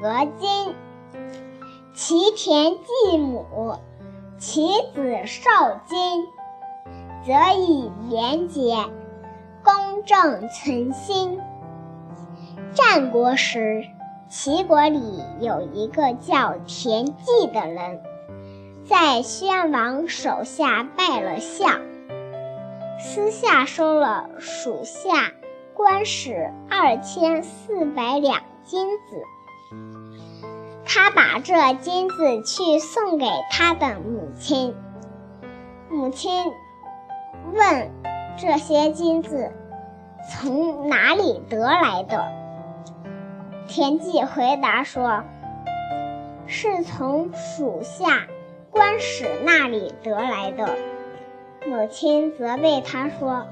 得金。其田继母，其子少金，则以廉洁、公正存心。战国时，齐国里有一个叫田忌的人，在宣王手下拜了相，私下收了属下官使二千四百两金子。他把这金子去送给他的母亲，母亲问：“这些金子从哪里得来的？”田忌回答说：“是从属下官使那里得来的。”母亲责备他说：“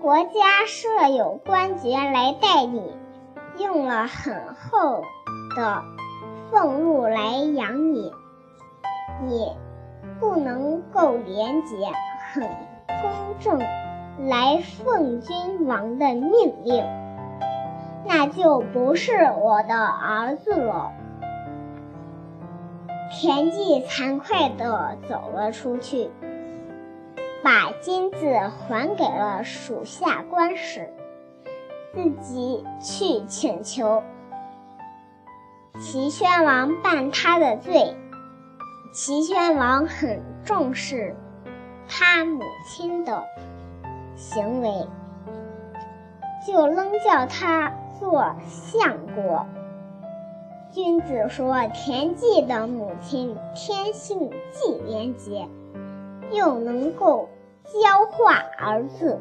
国家设有官爵来待你，用了很厚的俸禄来养你，你不能够廉洁、很公正来奉君王的命令。”那就不是我的儿子了。田忌惭愧地走了出去，把金子还给了属下官使，自己去请求齐宣王办他的罪。齐宣王很重视他母亲的行为，就扔叫他。做相国。君子说：“田忌的母亲天性既廉洁，又能够教化儿子。”